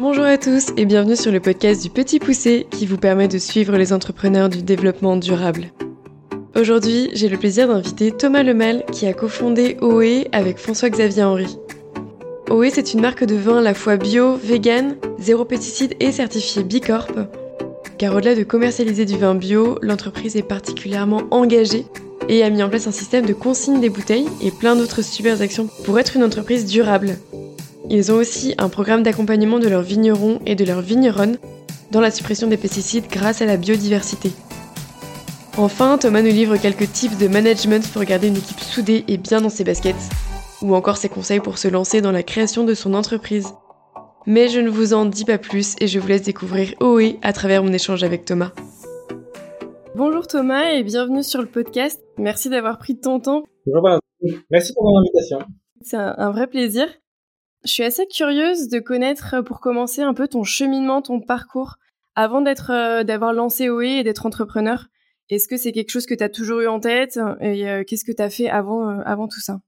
Bonjour à tous et bienvenue sur le podcast du Petit Poussé qui vous permet de suivre les entrepreneurs du développement durable. Aujourd'hui, j'ai le plaisir d'inviter Thomas Lemal qui a cofondé OE avec François-Xavier Henry. OE, c'est une marque de vin à la fois bio, vegan, zéro pesticide et certifié Bicorp. Car au-delà de commercialiser du vin bio, l'entreprise est particulièrement engagée et a mis en place un système de consigne des bouteilles et plein d'autres super actions pour être une entreprise durable. Ils ont aussi un programme d'accompagnement de leurs vignerons et de leurs vigneronnes dans la suppression des pesticides grâce à la biodiversité. Enfin, Thomas nous livre quelques tips de management pour garder une équipe soudée et bien dans ses baskets, ou encore ses conseils pour se lancer dans la création de son entreprise. Mais je ne vous en dis pas plus et je vous laisse découvrir OE à travers mon échange avec Thomas. Bonjour Thomas et bienvenue sur le podcast. Merci d'avoir pris de ton temps. Bonjour Merci pour l'invitation. C'est un vrai plaisir. Je suis assez curieuse de connaître, euh, pour commencer, un peu ton cheminement, ton parcours, avant d'être, euh, d'avoir lancé OE et d'être entrepreneur. Est-ce que c'est quelque chose que tu as toujours eu en tête et euh, qu'est-ce que tu as fait avant, avant tout ça?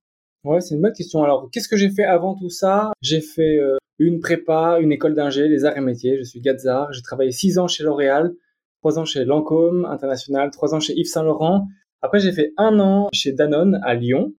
Ouais, c'est une bonne question. Alors, qu'est-ce que j'ai fait avant tout ça? J'ai fait une prépa, une école d'ingé, les arts et métiers. Je suis Gazar. J'ai travaillé six ans chez L'Oréal, trois ans chez Lancôme International, trois ans chez Yves Saint Laurent. Après, j'ai fait un an chez Danone à Lyon.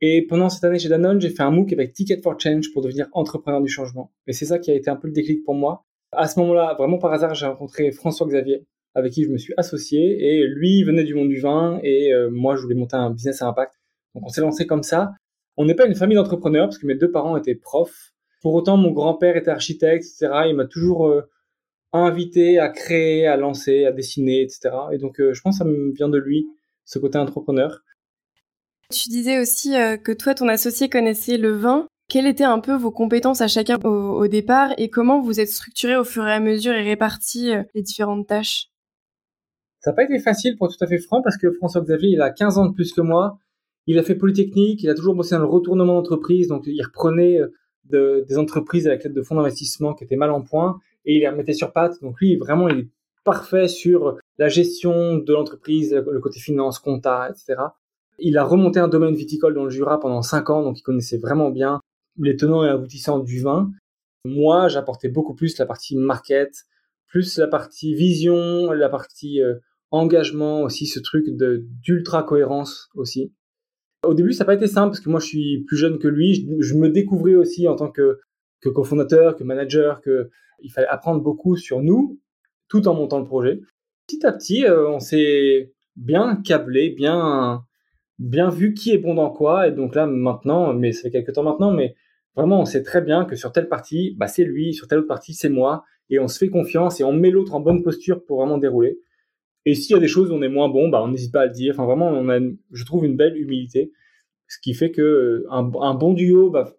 Et pendant cette année chez Danone, j'ai fait un MOOC avec Ticket for Change pour devenir entrepreneur du changement. Et c'est ça qui a été un peu le déclic pour moi. À ce moment-là, vraiment par hasard, j'ai rencontré François Xavier, avec qui je me suis associé. Et lui venait du monde du vin et euh, moi, je voulais monter un business à impact. Donc on s'est lancé comme ça. On n'est pas une famille d'entrepreneurs parce que mes deux parents étaient profs. Pour autant, mon grand-père était architecte, etc. Il m'a toujours euh, invité à créer, à lancer, à dessiner, etc. Et donc, euh, je pense que ça me vient de lui, ce côté entrepreneur. Tu disais aussi euh, que toi, ton associé connaissait le vin. Quelles étaient un peu vos compétences à chacun au, départ et comment vous êtes structuré au fur et à mesure et réparti euh, les différentes tâches? Ça n'a pas été facile pour tout à fait franc parce que François Xavier, il a 15 ans de plus que moi. Il a fait Polytechnique, il a toujours bossé dans le retournement d'entreprise, donc il reprenait euh, des entreprises avec l'aide de fonds d'investissement qui étaient mal en point et il les remettait sur pattes. Donc lui, vraiment, il est parfait sur la gestion de l'entreprise, le côté finance, compta, etc. Il a remonté un domaine viticole dans le Jura pendant cinq ans, donc il connaissait vraiment bien les tenants et aboutissants du vin. Moi, j'apportais beaucoup plus la partie market, plus la partie vision, la partie euh, engagement aussi, ce truc d'ultra cohérence aussi. Au début, ça n'a pas été simple parce que moi, je suis plus jeune que lui. Je, me découvrais aussi en tant que, que cofondateur, que manager, que il fallait apprendre beaucoup sur nous, tout en montant le projet. Petit à petit, euh, on s'est bien câblé, bien bien vu qui est bon dans quoi. Et donc là, maintenant, mais ça fait quelques temps maintenant, mais vraiment, on sait très bien que sur telle partie, bah, c'est lui, sur telle autre partie, c'est moi. Et on se fait confiance et on met l'autre en bonne posture pour vraiment dérouler. Et s'il y a des choses où on est moins bon, bah, on n'hésite pas à le dire. Enfin, vraiment, on a, je trouve, une belle humilité. Ce qui fait que euh, un, bon duo bah,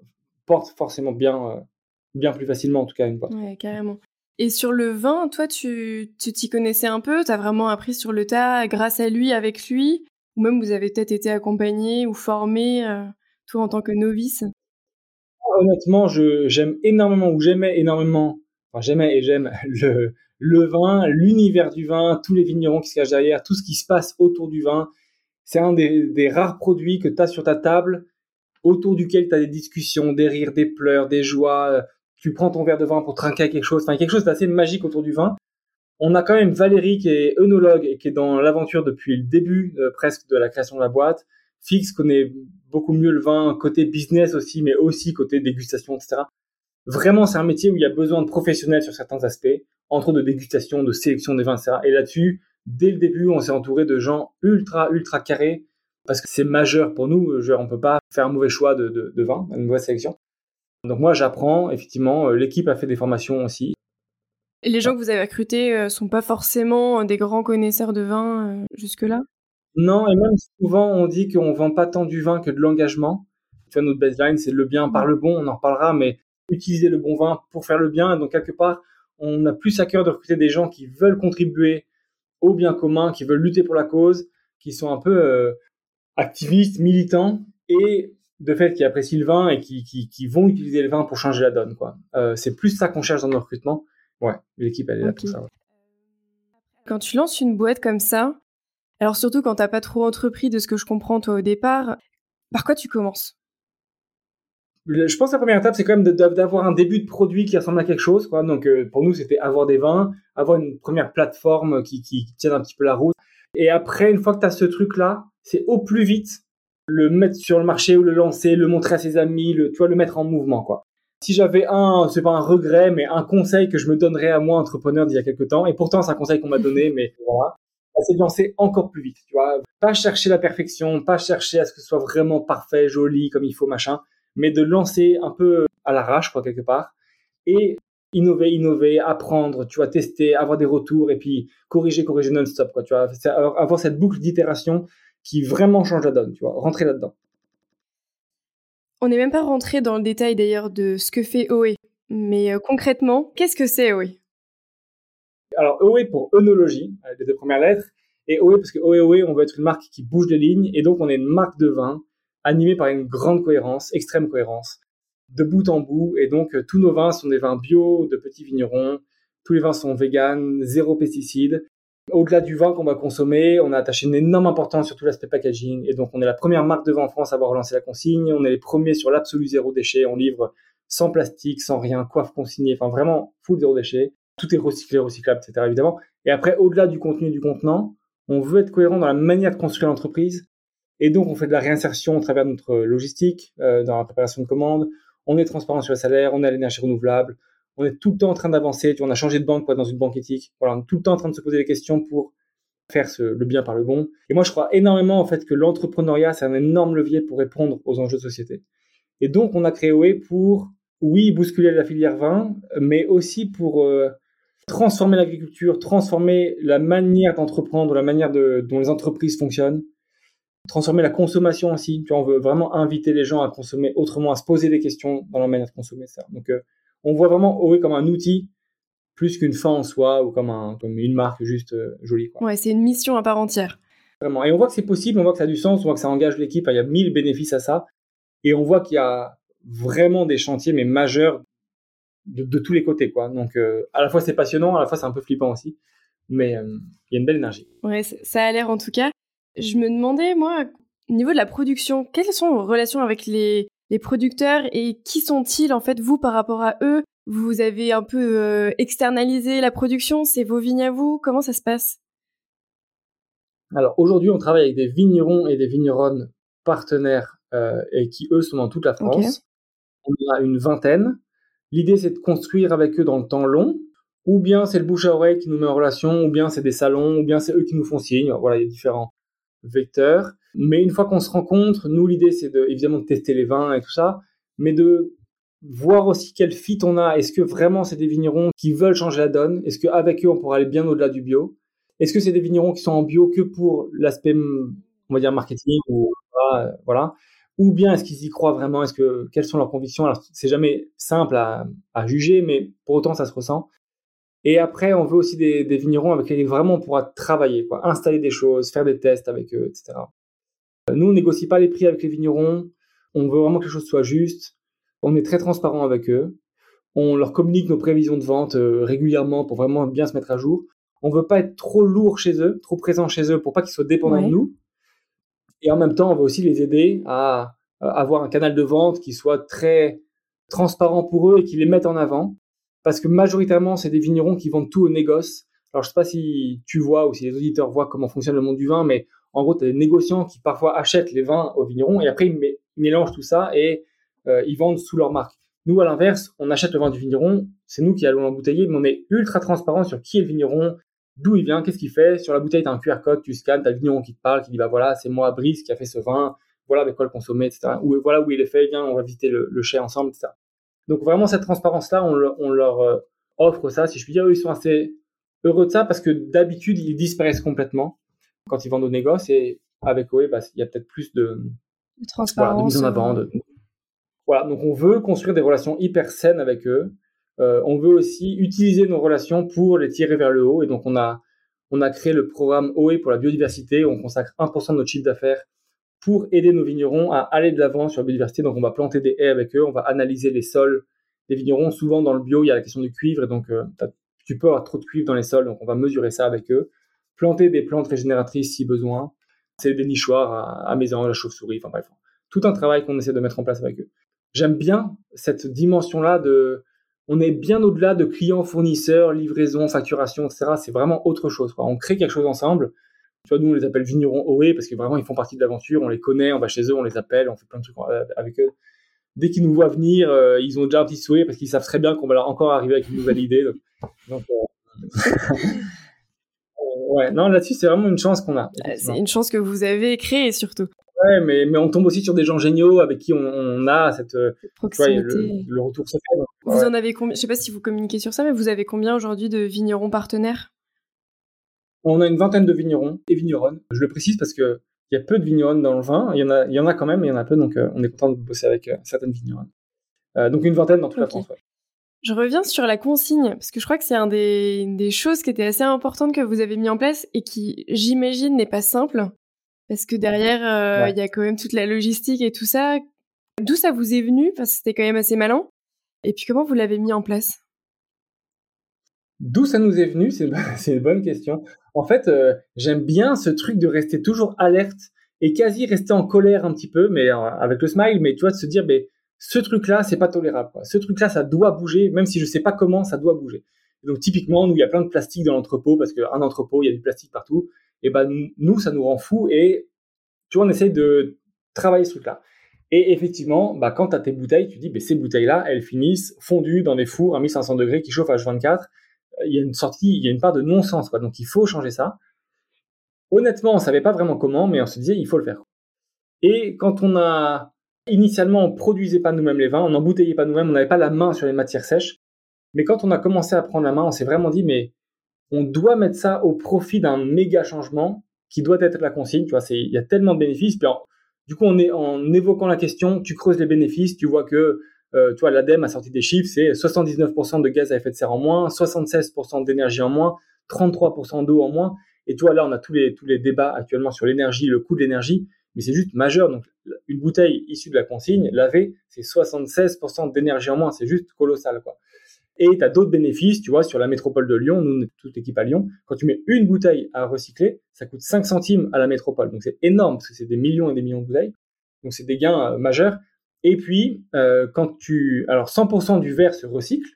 porte forcément bien, euh, bien plus facilement, en tout cas, une boîte. Ouais, carrément. Et sur le vin, toi, tu t'y connaissais un peu? Tu as vraiment appris sur le tas grâce à lui, avec lui? Ou même vous avez peut-être été accompagné ou formé, euh, toi en tant que novice? Honnêtement, j'aime énormément, ou j'aimais énormément, j'aimais et j'aime le, vin, l'univers du vin, tous les vignerons qui se cachent derrière, tout ce qui se passe autour du vin. C'est un des, des, rares produits que tu as sur ta table, autour duquel tu as des discussions, des rires, des pleurs, des joies. Tu prends ton verre de vin pour trinquer quelque chose, enfin quelque chose d'assez magique autour du vin. On a quand même Valérie qui est œnologue et qui est dans l'aventure depuis le début euh, presque de la création de la boîte. Fix connaît beaucoup mieux le vin côté business aussi, mais aussi côté dégustation, etc. Vraiment, c'est un métier où il y a besoin de professionnels sur certains aspects, entre de dégustation, de sélection des vins, etc. Et là-dessus, dès le début, on s'est entouré de gens ultra, ultra carrés, parce que c'est majeur pour nous. Genre, on peut pas faire un mauvais choix de, de, de vin, une mauvaise sélection. Donc moi, j'apprends, effectivement, euh, l'équipe a fait des formations aussi. Les gens que vous avez recrutés euh, sont pas forcément des grands connaisseurs de vin euh, jusque-là? Non, et même souvent on dit qu'on vend pas tant du vin que de l'engagement. Tu vois, notre baseline, c'est le bien par le bon, on en reparlera, mais utiliser le bon vin pour faire le bien. Donc quelque part, on a plus à cœur de recruter des gens qui veulent contribuer au bien commun, qui veulent lutter pour la cause, qui sont un peu euh, activistes, militants, et de fait qui apprécient le vin et qui, qui, qui, vont utiliser le vin pour changer la donne. Quoi. Euh, c'est plus ça qu'on cherche dans nos recrutements Ouais, l'équipe, elle est là pour ça. Quand tu lances une boîte comme ça, alors surtout quand t'as pas trop entrepris de ce que je comprends toi au départ, par quoi tu commences? Je pense que la première étape, c'est quand même d'avoir un début de produit qui ressemble à quelque chose. Quoi. Donc, euh, pour nous, c'était avoir des vins, avoir une première plateforme qui, qui, tienne un petit peu la route. Et après, une fois que tu as ce truc-là, c'est au plus vite le mettre sur le marché ou le lancer, le montrer à ses amis, le, tu vois, le mettre en mouvement. quoi. Si j'avais un, c'est pas un regret, mais un conseil que je me donnerais à moi, entrepreneur, d'il y a quelques temps, et pourtant c'est un conseil qu'on m'a donné, mais voilà, c'est de lancer encore plus vite, tu vois. Pas chercher la perfection, pas chercher à ce que ce soit vraiment parfait, joli, comme il faut, machin mais de lancer un peu à l'arrache, quoi, quelque part, et innover, innover, apprendre, tu vois, tester, avoir des retours, et puis corriger, corriger non-stop, quoi, tu vois, avoir cette boucle d'itération qui vraiment change la donne, tu vois, rentrer là-dedans. On n'est même pas rentré dans le détail d'ailleurs de ce que fait OE, mais euh, concrètement, qu'est-ce que c'est OE Alors OE pour œnologie, les deux premières lettres, et OE parce que OE, OE, on veut être une marque qui bouge les lignes, et donc on est une marque de vin animé par une grande cohérence, extrême cohérence, de bout en bout. Et donc, euh, tous nos vins sont des vins bio, de petits vignerons. Tous les vins sont vegan, zéro pesticides. Au-delà du vin qu'on va consommer, on a attaché une énorme importance sur tout l'aspect packaging. Et donc, on est la première marque de vin en France à avoir relancé la consigne. On est les premiers sur l'absolu zéro déchet. On livre sans plastique, sans rien, coiffe consignée. Enfin, vraiment full zéro déchet. Tout est recyclé, recyclable, etc. évidemment. Et après, au-delà du contenu et du contenant, on veut être cohérent dans la manière de construire l'entreprise et donc, on fait de la réinsertion au travers de notre logistique, euh, dans la préparation de commandes. On est transparent sur le salaire, on à l'énergie renouvelable. On est tout le temps en train d'avancer. On a changé de banque quoi, dans une banque éthique. Voilà, on est tout le temps en train de se poser des questions pour faire le bien par le bon. Et moi, je crois énormément en fait que l'entrepreneuriat, c'est un énorme levier pour répondre aux enjeux de société. Et donc, on a créé OE pour, oui, bousculer la filière vin, mais aussi pour euh, transformer l'agriculture, transformer la manière d'entreprendre, la manière dont les entreprises fonctionnent, transformer la consommation aussi. Tu on veut vraiment inviter les gens à consommer autrement, à se poser des questions dans leur manière de consommer ça. Donc, euh, on voit vraiment OE comme un outil plus qu'une fin en soi ou comme, un, comme une marque juste euh, jolie. Quoi. Ouais, c'est une mission à part entière. Vraiment. Et on voit que c'est possible, on voit que ça a du sens, on voit que ça engage l'équipe. Il y a mille bénéfices à ça. Et on voit qu'il y a vraiment des chantiers, mais majeurs de, tous les côtés. Quoi. Donc, euh, à la fois, c'est passionnant, à la fois, c'est un peu flippant aussi. Mais il y a une belle énergie. Ouais, ça a l'air en tout cas. Je me demandais, moi, au niveau de la production, quelles sont vos relations avec les, producteurs et qui sont-ils, en fait, vous, par rapport à eux? Vous avez un peu euh, externalisé la production C'est vos vignes à vous? Comment ça se passe? Alors, aujourd'hui, on travaille avec des vignerons et des vigneronnes partenaires euh, et qui, eux, sont dans toute la France. On a une vingtaine. L'idée, c'est de construire avec eux dans le temps long. Ou bien c'est le bouche à oreille qui nous met en relation, ou bien c'est des salons, ou bien c'est eux qui nous font signe. Voilà, il y a différents, vecteur. Mais une fois qu'on se rencontre, nous, l'idée, c'est de, évidemment de tester les vins et tout ça, mais de voir aussi quel fit on a. Est-ce que vraiment c'est des vignerons qui veulent changer la donne? Est-ce qu'avec eux, on pourra aller bien au-delà du bio? Est-ce que c'est des vignerons qui sont en bio que pour l'aspect, on va dire, marketing ou voilà? Ou bien est-ce qu'ils y croient vraiment? Est-ce que quelles sont leurs convictions? Alors, c'est jamais simple à, à, juger, mais pour autant, ça se ressent. Et après, on veut aussi des, vignerons avec lesquels vraiment on pourra travailler, quoi, installer des choses, faire des tests avec eux, etc. Nous, on négocie pas les prix avec les vignerons. On veut vraiment que les choses soient justes. On est très transparent avec eux. On leur communique nos prévisions de vente euh, régulièrement pour vraiment bien se mettre à jour. On veut pas être trop lourd chez eux, trop présent chez eux pour pas qu'ils soient dépendants de nous. Et en même temps, on veut aussi les aider à avoir un canal de vente qui soit très transparent pour eux et qui les mette en avant parce que majoritairement, c'est des vignerons qui vendent tout au négoce. Alors, je sais pas si tu vois ou si les auditeurs voient comment fonctionne le monde du vin, mais en gros, tu as des négociants qui parfois achètent les vins aux vignerons et après, ils, mélangent tout ça et euh, ils vendent sous leur marque. Nous, à l'inverse, on achète le vin du vigneron, c'est nous qui allons l'embouteiller, mais on est ultra transparent sur qui est le vigneron, d'où il vient, qu'est-ce qu'il fait. Sur la bouteille, tu as un QR code, tu scannes, tu as le vigneron qui te parle, qui dit, bah voilà, c'est moi, Brice, qui a fait ce vin, voilà avec quoi le consommer, etc. Ou voilà où il est fait, viens, on va visiter le, le chai ensemble, etc. Donc vraiment, cette transparence-là, on, leur euh, offre ça. Si je puis dire, eux, ils sont assez heureux de ça parce que d'habitude, ils disparaissent complètement quand ils vendent au négoce. Et avec OE, bah, il y a peut-être plus de, transparence, de mise en avant. Euh. Voilà, donc on veut construire des relations hyper saines avec eux. Euh, on veut aussi utiliser nos relations pour les tirer vers le haut. Et donc on a, on a créé le programme OE pour la biodiversité. On consacre 1% de notre chiffre d'affaires pour aider nos vignerons à aller de l'avant sur la biodiversité. Donc on va planter des haies avec eux, on va analyser les sols des vignerons. Souvent dans le bio, il y a la question du cuivre et donc euh, tu peux avoir trop de cuivre dans les sols, donc on va mesurer ça avec eux. Planter des plantes régénératrices si besoin. C'est des nichoirs à, à mésanges, à chauve-souris, enfin bref. Tout un travail qu'on essaie de mettre en place avec eux. j'aime bien cette dimension-là de, on est bien au-delà de clients, fournisseurs, livraison, facturation, etc. C'est vraiment autre chose. On crée quelque chose ensemble. Tu vois, nous, on les appelle vignerons OE parce que vraiment, ils font partie de l'aventure. On les connaît, on va chez eux, on les appelle, on fait plein de trucs euh, avec eux. Dès qu'ils nous voient venir, euh, ils ont déjà un petit sourire parce qu'ils savent très bien qu'on va leur encore arriver avec une nouvelle idée. Donc, ouais, non, là-dessus, c'est vraiment une chance qu'on a. C'est une chance que vous avez créée surtout. Ouais, mais, mais on tombe aussi sur des gens géniaux avec qui on, a cette, euh, proximité. le, retour se fait. Vous en avez combien Je sais pas si vous communiquez sur ça, mais vous avez combien aujourd'hui de vignerons partenaires? On a une vingtaine de vignerons et vigneronnes. Je le précise parce que il y a peu de vigneronnes dans le vin. Il y en a, il y en a quand même, il y en a peu, donc euh, on est content de bosser avec euh, certaines vigneronnes. donc une vingtaine dans toute la France. Je reviens sur la consigne, parce que je crois que c'est un des, des, choses qui étaient assez importantes que vous avez mis en place et qui, j'imagine, n'est pas simple. Parce que derrière, euh, il y a quand même toute la logistique et tout ça. D'où ça vous est venu? Parce que c'était quand même assez malin. Et puis comment vous l'avez mis en place? D'où ça nous est venu? C'est une, bonne question. En fait, euh, j'aime bien ce truc de rester toujours alerte et quasi rester en colère un petit peu, mais euh, avec le smile, mais tu vois, de se dire, mais ce truc-là, c'est pas tolérable. Ce truc-là, ça doit bouger, même si je sais pas comment, ça doit bouger. donc typiquement, nous, il y a plein de plastique dans l'entrepôt parce qu'un entrepôt, il y a du plastique partout et ben nous, ça nous rend fou et tu vois, on essaye de travailler ce truc-là. Et effectivement, bah, quand tu as tes bouteilles, tu dis, bah, ces bouteilles-là, elles finissent fondues dans des fours à 1500 degrés qui chauffent à H24. Il y a une sortie, il y a une part de non-sens, quoi. Donc, il faut changer ça. Honnêtement, on savait pas vraiment comment, mais on se disait, il faut le faire. Et quand on a, initialement, on produisait pas nous-mêmes les vins, on n'embouteillait pas nous-mêmes, on n'avait pas la main sur les matières sèches. Mais quand on a commencé à prendre la main, on s'est vraiment dit, mais on doit mettre ça au profit d'un méga changement qui doit être la consigne. Tu vois, il y a tellement de bénéfices. Du coup, on est, en évoquant la question, tu creuses les bénéfices, tu vois que, euh, l'ADEME a sorti des chiffres, c'est 79% de gaz à effet de serre en moins, 76% d'énergie en moins, 33% d'eau en moins. Et tu là, on a tous les, tous les débats actuellement sur l'énergie, le coût de l'énergie, mais c'est juste majeur. Donc, une bouteille issue de la consigne, lavée, c'est 76% d'énergie en moins. C'est juste colossal, quoi. Et tu as d'autres bénéfices, tu vois, sur la métropole de Lyon, nous, toute l'équipe à Lyon, quand tu mets une bouteille à recycler, ça coûte 5 centimes à la métropole. Donc c'est énorme, parce que c'est des millions et des millions de bouteilles. Donc c'est des gains euh, majeurs. Et puis, euh, quand tu... Alors 100% du verre se recycle,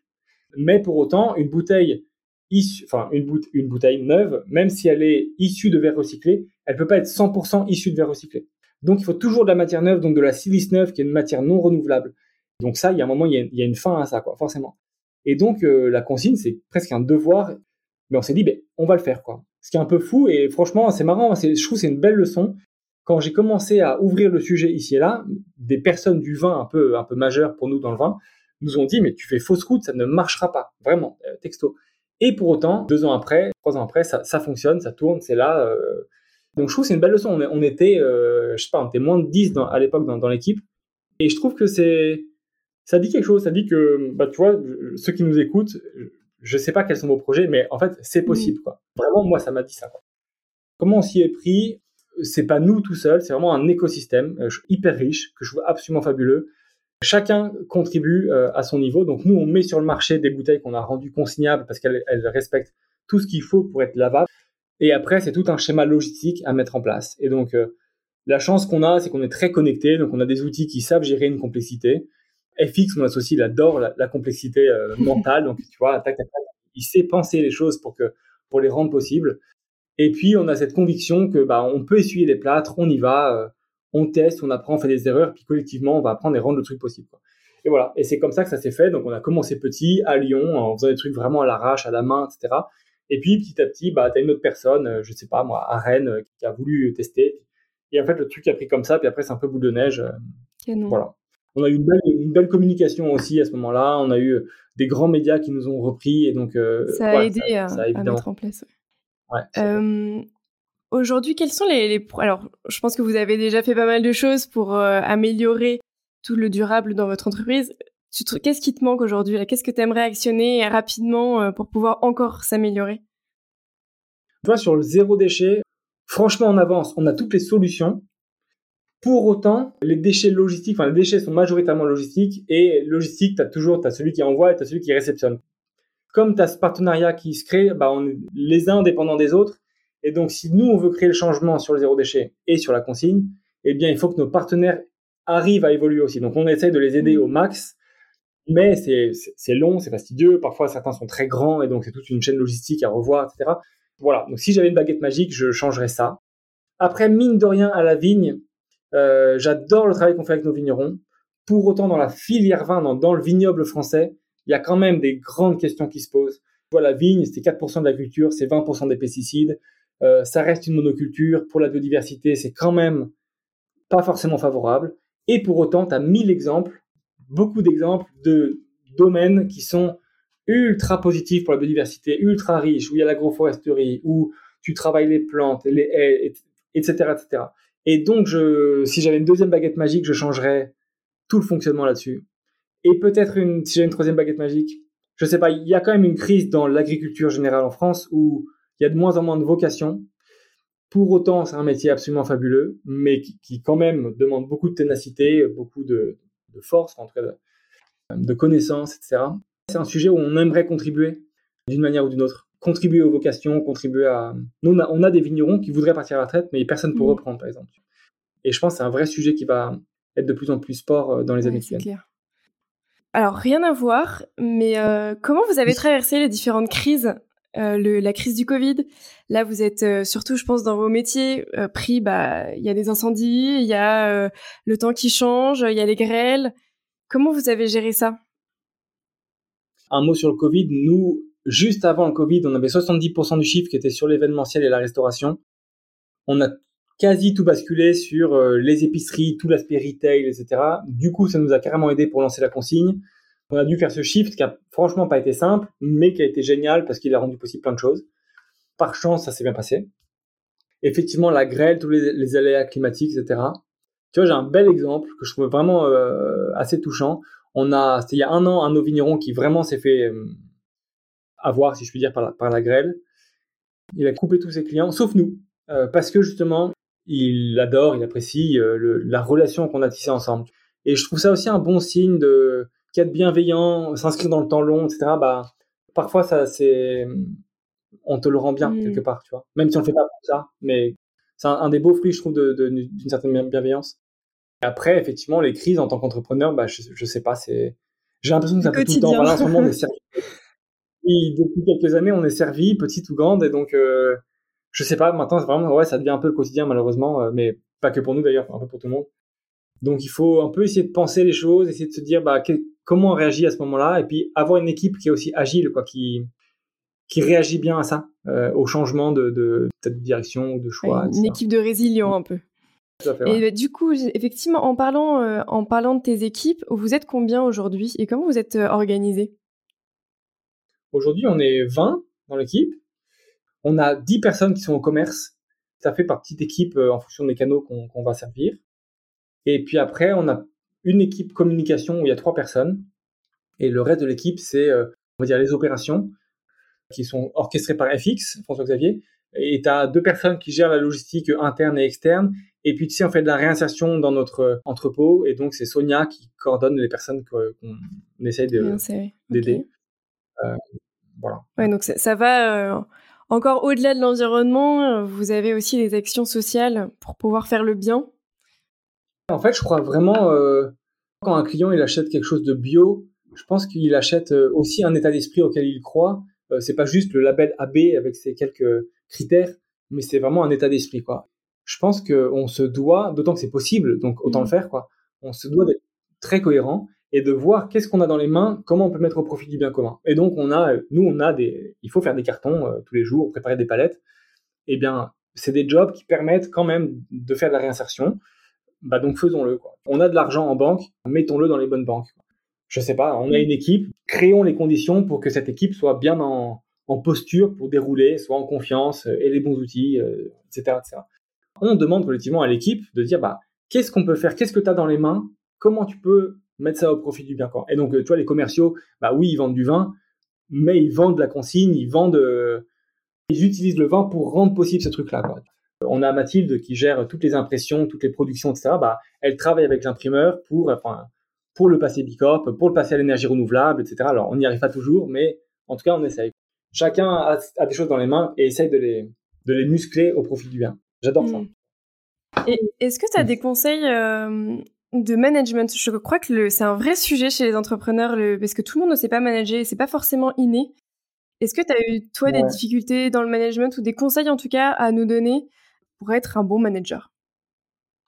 mais pour autant, une bouteille issue, enfin une, une bouteille neuve, même si elle est issue de verre recyclé, elle peut pas être 100% issue de verre recyclé. Donc il faut toujours de la matière neuve, donc de la silice neuve, qui est une matière non renouvelable. Donc ça, il y a un moment, il y a, une fin à ça, quoi, forcément. Et donc, euh, la consigne, c'est presque un devoir. Mais on s'est dit, ben, on va le faire, quoi. Ce qui est un peu fou, et franchement, c'est marrant, je trouve c'est une belle leçon. Quand j'ai commencé à ouvrir le sujet ici et là, des personnes du vin un peu, un peu majeures pour nous dans le vin, nous ont dit, mais tu fais fausse route, ça ne marchera pas. Vraiment, euh, texto. Et pour autant, deux ans après, trois ans après, ça, ça fonctionne, ça tourne, c'est là. Euh... Donc je trouve c'est une belle leçon. On, on était, euh, je sais pas, on était moins de 10 dans, à l'époque dans, dans l'équipe. Et je trouve que c'est, ça dit quelque chose. Ça dit que, bah, tu vois, ceux qui nous écoutent, je sais pas quels sont vos projets, mais en fait, c'est mm. possible. Quoi. Vraiment, moi, ça m'a dit ça. Quoi. Comment on s'y est pris C'est pas nous tout seuls, c'est vraiment un écosystème euh, hyper riche que je trouve absolument fabuleux. Chacun contribue euh, à son niveau. Donc nous, on met sur le marché des bouteilles qu'on a rendues consignables parce qu'elles respectent tout ce qu'il faut pour être lavables. Et après, c'est tout un schéma logistique à mettre en place. Et donc, euh, la chance qu'on a, c'est qu'on est très connecté. Donc, on a des outils qui savent gérer une complexité. FX, mon associé, il adore la, complexité euh, mentale. Donc, tu vois, il sait penser les choses pour, que, pour les rendre possibles. Et puis, on a cette conviction que bah, on peut essuyer les plâtres, on y va, euh, on teste, on apprend, on fait des erreurs, puis collectivement, on va apprendre et rendre le truc possible. Quoi. Et voilà. Et c'est comme ça que ça s'est fait. Donc, on a commencé petit à Lyon, en faisant des trucs vraiment à l'arrache, à la main, etc. Et puis, petit à petit, bah, tu as une autre personne, euh, je sais pas moi, à Rennes, qui a voulu tester. Et en fait, le truc a pris comme ça, puis après, c'est un peu boule de neige. Voilà on a eu une belle, communication aussi à ce moment-là. On a eu des grands médias qui nous ont repris et donc euh, ça a aidé à, mettre en place. Euh, aujourd'hui, quels sont les, alors je pense que vous avez déjà fait pas mal de choses pour euh, améliorer tout le durable dans votre entreprise. Qu'est-ce qui te manque aujourd'hui? Qu'est-ce que tu aimerais actionner rapidement pour pouvoir encore s'améliorer? Toi, sur le zéro déchet, franchement, on avance. On a toutes les solutions. Pour autant, les déchets logistiques, enfin les déchets sont majoritairement logistiques et logistique, tu as toujours as celui qui envoie et tu as celui qui réceptionne. Comme tu as ce partenariat qui se crée, bah, on est les uns dépendants des autres. Et donc, si nous, on veut créer le changement sur le zéro déchet et sur la consigne, eh bien, il faut que nos partenaires arrivent à évoluer aussi. Donc on essaye de les aider au max, mais c'est long, c'est fastidieux. Parfois certains sont très grands et donc c'est toute une chaîne logistique à revoir, etc. Voilà. Donc si j'avais une baguette magique, je changerais ça. Après, mine de rien, à la vigne, euh, j'adore le travail qu'on fait avec nos vignerons. Pour autant, dans la filière vin, dans, le vignoble français, il y a quand même des grandes questions qui se posent. Voilà, la vigne, c'est 4% de la culture, c'est 20% des pesticides. Euh, ça reste une monoculture. Pour la biodiversité, c'est quand même pas forcément favorable. Et pour autant, tu as mille exemples, beaucoup d'exemples de domaines qui sont ultra positifs pour la biodiversité, ultra riches, où il y a l'agroforesterie, où tu travailles les plantes, les haies, etc., etc. Et donc, si j'avais une deuxième baguette magique, je changerais tout le fonctionnement là-dessus. Et peut-être une, si j'avais une troisième baguette magique, je sais pas, il y a quand même une crise dans l'agriculture générale en France où il y a de moins en moins de vocations. Pour autant, c'est un métier absolument fabuleux, mais qui, quand même demande beaucoup de ténacité, beaucoup de, force, en tout cas de, de connaissances, etc. C'est un sujet où on aimerait contribuer d'une manière ou d'une autre contribuer aux vocations, contribuer à. Nous, on a, des vignerons qui voudraient partir à la retraite, mais personne pour mmh. reprendre, par exemple. Et je pense que c'est un vrai sujet qui va être de plus en plus sport euh, dans les années qui viennent. Alors, rien à voir, mais euh, comment vous avez traversé les différentes crises? Euh, la crise du Covid. Là, vous êtes surtout, je pense, dans vos métiers pris. Bah, il y a des incendies, il y a le temps qui change, il y a les grêles. Comment vous avez géré ça? Un mot sur le Covid. Nous, juste avant le Covid, on avait 70% du chiffre qui était sur l'événementiel et la restauration. On a quasi tout basculé sur euh, les épiceries, tout l'aspect retail, etc. Du coup, ça nous a carrément aidé pour lancer la consigne. On a dû faire ce shift qui a franchement pas été simple, mais qui a été génial parce qu'il a rendu possible plein de choses. Par chance, ça s'est bien passé. Effectivement, la grêle, tous les, aléas climatiques, etc. Tu vois, j'ai un bel exemple que je trouve vraiment euh, assez touchant. On a, c'était il y a un an, un nos vignerons qui vraiment s'est fait euh, avoir, si je puis dire, par la, grêle. Il a coupé tous ses clients, sauf nous, euh, parce que justement, il adore, il apprécie la relation qu'on a tissée ensemble. Et je trouve ça aussi un bon signe de qu'être bienveillant, s'inscrire dans le temps long, etc. Bah, parfois, ça, c'est, on te le rend bien mm. quelque part, tu vois. Même si on le fait pas pour ça, mais c'est un, des beaux fruits, je trouve, d'une de, certaine bienveillance. Et après, effectivement, les crises en tant qu'entrepreneur, bah, je, je sais pas, c'est, j'ai l'impression que ça peut tout le temps. Voilà, en ce moment, on est depuis quelques années, on est servi, petite ou grande, et donc, euh, je sais pas, maintenant, vraiment, ouais, ça devient un peu le quotidien, malheureusement, euh, mais pas que pour nous d'ailleurs, un peu pour tout le monde. Donc, il faut un peu essayer de penser les choses, essayer de se dire, bah, comment on réagit à ce moment-là, et puis avoir une équipe qui est aussi agile, quoi, qui, qui réagit bien à ça, euh, au changement de, de, de, direction ou de choix. une équipe de résilients, un peu. et du coup, effectivement, en parlant, en parlant de tes équipes, vous êtes combien aujourd'hui et comment vous êtes organisé Aujourd'hui, on est 20 dans l'équipe. On a 10 personnes qui sont au commerce. Ça fait par petite équipe euh, en fonction des canaux qu'on va servir. Et puis après, on a une équipe communication où il y a trois personnes. Et le reste de l'équipe, c'est, euh, on va dire, les opérations qui sont orchestrées par FX, François Xavier. Et tu as deux personnes qui gèrent la logistique interne et externe. Et puis, tu sais, on fait de la réinsertion dans notre entrepôt. Et donc, c'est Sonia qui coordonne les personnes qu'on essaye d'aider. Euh, voilà. Ouais, donc ça, va euh, encore au-delà de l'environnement. Euh, vous avez aussi des actions sociales pour pouvoir faire le bien. En fait, je crois vraiment quand un client il achète quelque chose de bio, je pense qu'il achète aussi un état d'esprit auquel il croit. c'est pas juste le label AB avec ses quelques critères, mais c'est vraiment un état d'esprit quoi. Je pense qu'on se doit, d'autant que c'est possible, donc autant le mmh. faire quoi. On se doit d'être très cohérent et de voir qu'est-ce qu'on a dans les mains, comment on peut mettre au profit du bien commun. Et donc on a, nous on a des, il faut faire des cartons euh, tous les jours, préparer des palettes. Eh bien, c'est des jobs qui permettent quand même de faire de la réinsertion. Bah donc faisons-le. On a de l'argent en banque, mettons-le dans les bonnes banques. Je sais pas, on a une équipe, créons les conditions pour que cette équipe soit bien en, en posture pour dérouler, soit en confiance, et les bons outils, etc., euh, etc. On demande collectivement à l'équipe de dire bah qu'est-ce qu'on peut faire, qu'est-ce que tu as dans les mains, comment tu peux mettre ça au profit du bien corps. Et donc, euh, tu vois, les commerciaux, bah oui, ils vendent du vin, mais ils vendent de la consigne, ils vendent, euh, ils utilisent le vin pour rendre possible ce truc-là. On a Mathilde qui gère toutes les impressions, toutes les productions, etc. Bah, elle travaille avec l'imprimeur pour, enfin, pour le passer Bicorp, pour le passer à l'énergie renouvelable, etc. Alors, on n'y arrive pas toujours, mais en tout cas, on essaye. Chacun a, des choses dans les mains et essaye de les, de les muscler au profit du bien. J'adore ça. Et est-ce que tu as des conseils euh, de management? Je crois que c'est un vrai sujet chez les entrepreneurs parce que tout le monde ne sait pas manager et c'est pas forcément inné. Est-ce que tu as eu, toi, des difficultés dans le management ou des conseils, en tout cas, à nous donner pour être un bon manager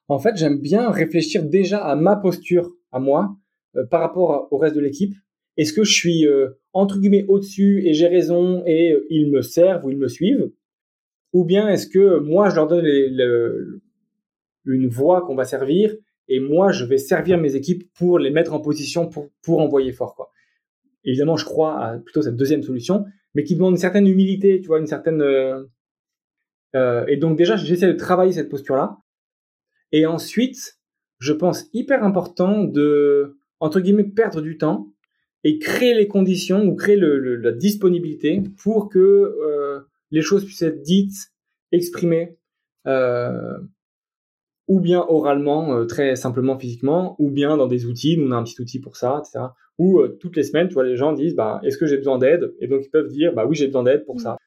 En fait, j'aime bien réfléchir déjà à ma posture, à moi, euh, par rapport au reste de l'équipe. Est-ce que je suis, euh, entre guillemets, au-dessus et j'ai raison et euh, ils me servent ou ils me suivent? Ou bien est-ce que moi, je leur donne une voie qu'on va servir et moi, je vais servir mes équipes pour les mettre en position pour, pour envoyer fort, quoi? Évidemment, je crois à plutôt cette deuxième solution, mais qui demande une certaine humilité, tu vois, une certaine. Euh, et donc déjà, j'essaie de travailler cette posture-là. Et ensuite, je pense hyper important de entre guillemets perdre du temps et créer les conditions ou créer le, la disponibilité pour que euh, les choses puissent être dites, exprimées, euh, ou bien oralement, euh, très simplement physiquement, ou bien dans des outils, nous on a un petit outil pour ça, etc. Ou toutes les semaines, tu vois, les gens disent, bah, est-ce que j'ai besoin d'aide? Et donc ils peuvent dire, bah oui, j'ai besoin d'aide pour mm. ça.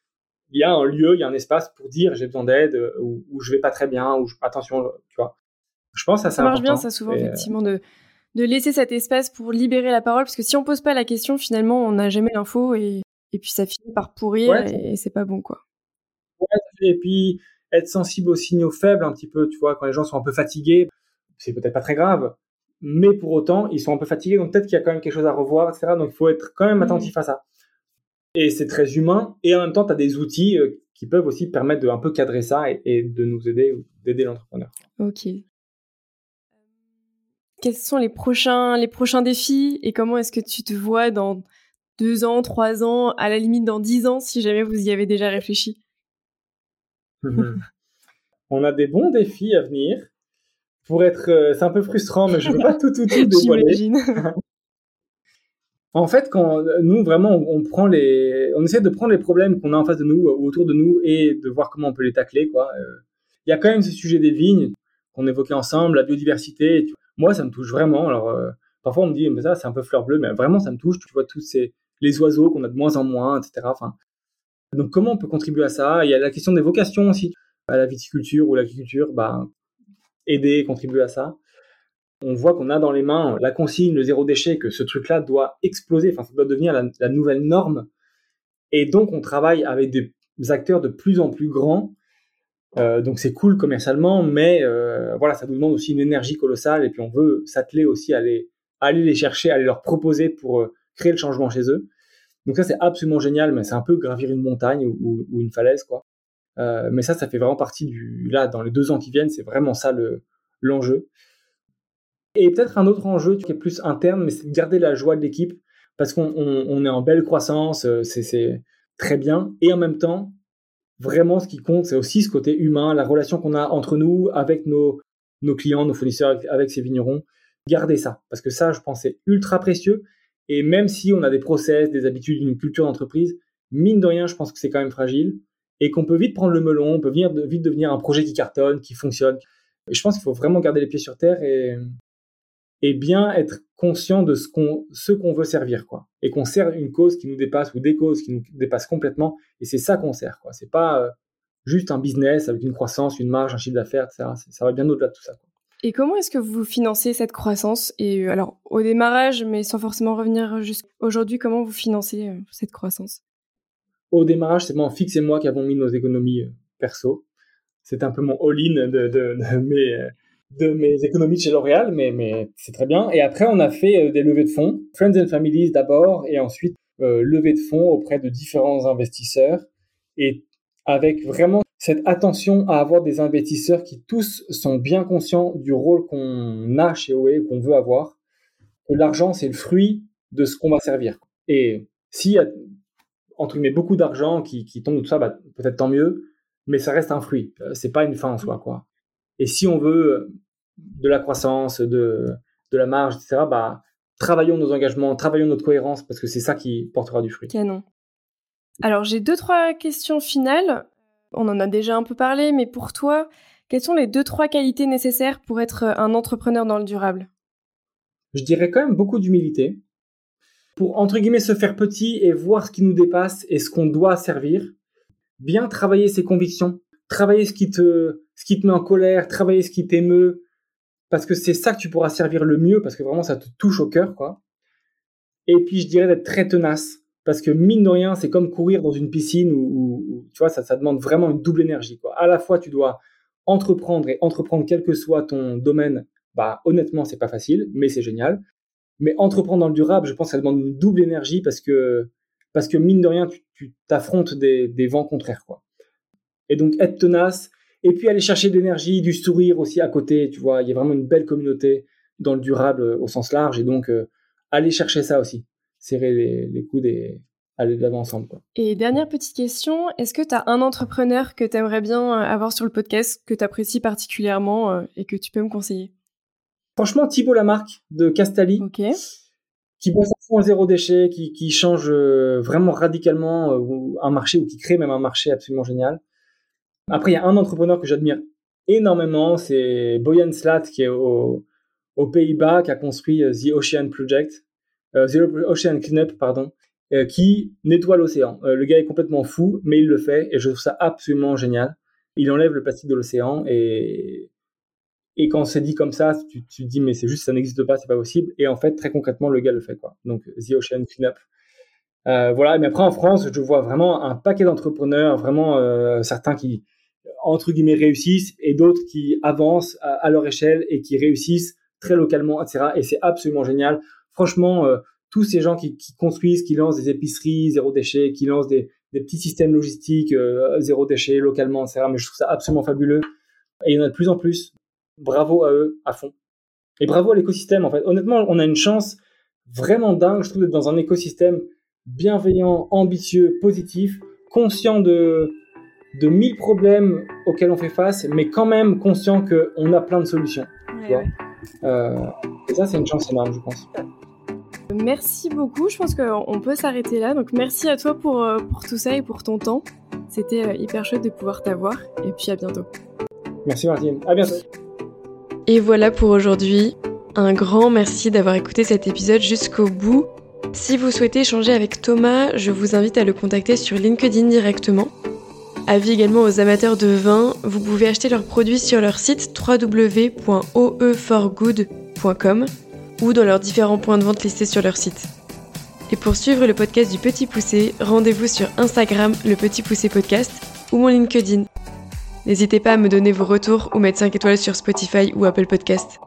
Il y a un lieu, il y a un espace pour dire, j'ai besoin d'aide, euh, ou, ou, je vais pas très bien, ou attention, tu vois. Je pense que ça, ça marche bien, ça souvent effectivement de de laisser cet espace pour libérer la parole, parce que si on pose pas la question, finalement, on n'a jamais l'info et, et puis ça finit par pourrir et, et c'est pas bon, quoi. Ouais, et puis être sensible aux signaux faibles un petit peu, tu vois, quand les gens sont un peu fatigués, c'est peut-être pas très grave, mais pour autant, ils sont un peu fatigués, donc peut-être qu'il y a quand même quelque chose à revoir, etc. Donc il faut être quand même attentif à ça. Et c'est très humain, et en même temps, tu as des outils euh, qui peuvent aussi permettre de un peu cadrer ça et, de nous aider, d'aider l'entrepreneur. Ok. Quels sont les prochains, les prochains défis et comment est-ce que tu te vois dans deux ans, trois ans, à la limite dans dix ans, si jamais vous y avez déjà réfléchi? On a des bons défis à venir. Pour être, euh, c'est un peu frustrant, mais je veux pas tout tout tout dévoiler. en fait, quand nous vraiment, on, essaie de prendre les problèmes qu'on a en face de nous, ou autour de nous, et de voir comment on peut les tacler, quoi. Euh, il y a quand même ce sujet des vignes qu'on évoquait ensemble, la biodiversité. Moi, ça me touche vraiment. Alors, euh, parfois, on me dit, mais ça, c'est un peu fleur bleue, mais vraiment, ça me touche. Tu vois, tous ces, les oiseaux qu'on a de moins en moins, etc. Donc comment on peut contribuer à ça? Il y a la question des vocations aussi, à la viticulture ou l'agriculture, bah, aider, contribuer à ça. On voit qu'on a dans les mains la consigne, le zéro déchet, que ce truc-là doit exploser, enfin ça doit devenir la, nouvelle norme. Et donc on travaille avec des acteurs de plus en plus grands. Euh, donc c'est cool commercialement, mais euh, voilà, ça nous demande aussi une énergie colossale et puis on veut s'atteler aussi à aller, les chercher, à aller leur proposer pour euh, créer le changement chez eux. Donc ça, c'est absolument génial, mais c'est un peu gravir une montagne ou, une falaise, quoi. Mais ça, ça fait vraiment partie du... Là, dans les deux ans qui viennent, c'est vraiment ça le, l'enjeu. Et peut-être un autre enjeu qui est plus interne, mais c'est de garder la joie de l'équipe, parce qu'on est en belle croissance, euh, c'est, très bien. Et en même temps, vraiment, ce qui compte, c'est aussi ce côté humain, la relation qu'on a entre nous, avec nos, clients, nos fournisseurs, avec, ces vignerons. Garder ça, parce que ça, je pense, c'est ultra précieux. Et même si on a des process, des habitudes, une culture d'entreprise, mine de rien, je pense que c'est quand même fragile et qu'on peut vite prendre le melon, on peut vite devenir un projet qui cartonne, qui fonctionne. Et je pense qu'il faut vraiment garder les pieds sur terre et, et bien être conscient de ce qu'on ce qu'on veut servir quoi. Et qu'on sert une cause qui nous dépasse ou des causes qui nous dépassent complètement et c'est ça qu'on sert quoi. C'est pas euh, juste un business avec une croissance une marge un chiffre d'affaires etc ça va bien au-delà de tout ça et comment est-ce que vous financez cette croissance? Et euh, alors, au démarrage, mais sans forcément revenir jusqu'à aujourd'hui, comment vous financez euh, cette croissance? Au démarrage, c'est moi, Fix et moi qui avons mis nos économies euh, perso. C'est un peu mon all-in de, de, mes, de mes économies chez L'Oréal, mais, mais c'est très bien. Et après, on a fait des levées de fonds, Friends and Families d'abord, et ensuite euh, levées de fonds auprès de différents investisseurs. Et avec vraiment cette attention à avoir des investisseurs qui tous sont bien conscients du rôle qu'on a chez OE, qu'on veut avoir, que l'argent, c'est le fruit de ce qu'on va servir. Et s'il y a, entre beaucoup d'argent qui, qui tombe de tout ça, bah, peut-être tant mieux, mais ça reste un fruit. Euh, c'est pas une fin en soi, quoi. Et si on veut de la croissance, de, de la marge, etc., bah, travaillons nos engagements, travaillons notre cohérence, parce que c'est ça qui portera du fruit. Canon. Alors, j'ai deux, trois questions finales. On en a déjà un peu parlé, mais pour toi, quelles sont les deux, trois qualités nécessaires pour être un entrepreneur dans le durable? Je dirais quand même beaucoup d'humilité. Pour, entre guillemets, se faire petit et voir ce qui nous dépasse et ce qu'on doit servir. Bien travailler ses convictions, travailler ce qui te, ce qui te met en colère, travailler ce qui t'émeut, parce que c'est ça que tu pourras servir le mieux, parce que vraiment ça te touche au cœur, quoi. Et puis je dirais d'être très tenace, parce que mine de rien, c'est comme courir dans une piscine où, tu vois, ça, ça demande vraiment une double énergie, quoi. À la fois, tu dois entreprendre et entreprendre quel que soit ton domaine, bah honnêtement, c'est pas facile, mais c'est génial. Mais entreprendre dans le durable, je pense que ça demande une double énergie parce que parce que mine de rien, tu t'affrontes des, des vents contraires, quoi. Et donc être tenace, et puis aller chercher de l'énergie, du sourire aussi à côté, tu vois, il y a vraiment une belle communauté dans le durable euh, au sens large, et donc euh, aller chercher ça aussi, serrer les, les coudes et aller de l'avant ensemble. Quoi. Et dernière petite question, est-ce que tu as un entrepreneur que tu aimerais bien euh, avoir sur le podcast, que tu apprécies particulièrement et que tu peux me conseiller? Franchement, Thibault Lamarck de Castali. Ok qui bosse à fond zéro déchet, qui, qui change vraiment radicalement un marché ou qui crée même un marché absolument génial. Après, il y a un entrepreneur que j'admire énormément, c'est Boyan Slat, qui est au, aux Pays-Bas, qui a construit euh, The Ocean Project, euh, The Ocean Cleanup, pardon, euh, qui nettoie l'océan. le gars est complètement fou, mais il le fait, et je trouve ça absolument génial. Il enlève le plastique de l'océan, et, et quand c'est dit comme ça, tu, te dis, mais c'est juste, ça n'existe pas, c'est pas possible. Et en fait, très concrètement, le gars le fait, quoi. Donc, The Ocean Cleanup. Voilà, mais après en France, je vois vraiment un paquet d'entrepreneurs, vraiment certains qui, entre guillemets réussissent et d'autres qui avancent à, leur échelle et qui réussissent très localement, etc. Et c'est absolument génial. Franchement, euh, tous ces gens qui, construisent, qui lancent des épiceries zéro déchet, qui lancent des, petits systèmes logistiques euh, zéro déchet localement, etc. Mais je trouve ça absolument fabuleux. Et il y en a de plus en plus. Bravo à eux, à fond. Et bravo à l'écosystème, en fait. Honnêtement, on a une chance vraiment dingue, je trouve, d'être dans un écosystème bienveillant, ambitieux, positif, conscient de, de mille problèmes auxquels on fait face, mais quand même conscient qu'on a plein de solutions. Euh, et ça, c'est une chance énorme, je pense. Merci beaucoup. Je pense qu'on peut s'arrêter là. Donc, merci à toi pour, euh, pour tout ça et pour ton temps. C'était euh, hyper chouette de pouvoir t'avoir. Et puis, à bientôt. Merci, Martine. À bientôt. Et voilà pour aujourd'hui. Un grand merci d'avoir écouté cet épisode jusqu'au bout. Si vous souhaitez échanger avec Thomas, je vous invite à le contacter sur LinkedIn directement. Avis également aux amateurs de vin, vous pouvez acheter leurs produits sur leur site www.oeforgood.com ou dans leurs différents points de vente listés sur leur site. Et pour suivre le podcast du Petit Poussé, rendez-vous sur Instagram, le Petit Poussé Podcast, ou mon LinkedIn. N'hésitez pas à me donner vos retours ou mettre 5 étoiles sur Spotify ou Apple Podcast.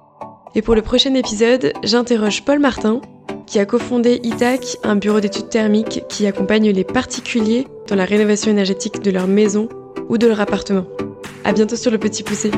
Et pour le prochain épisode, j'interroge Paul Martin, qui a cofondé ITAC, un bureau d'études thermiques qui accompagne les particuliers dans la rénovation énergétique de leur maison ou de leur appartement. À bientôt sur le Petit Poussé.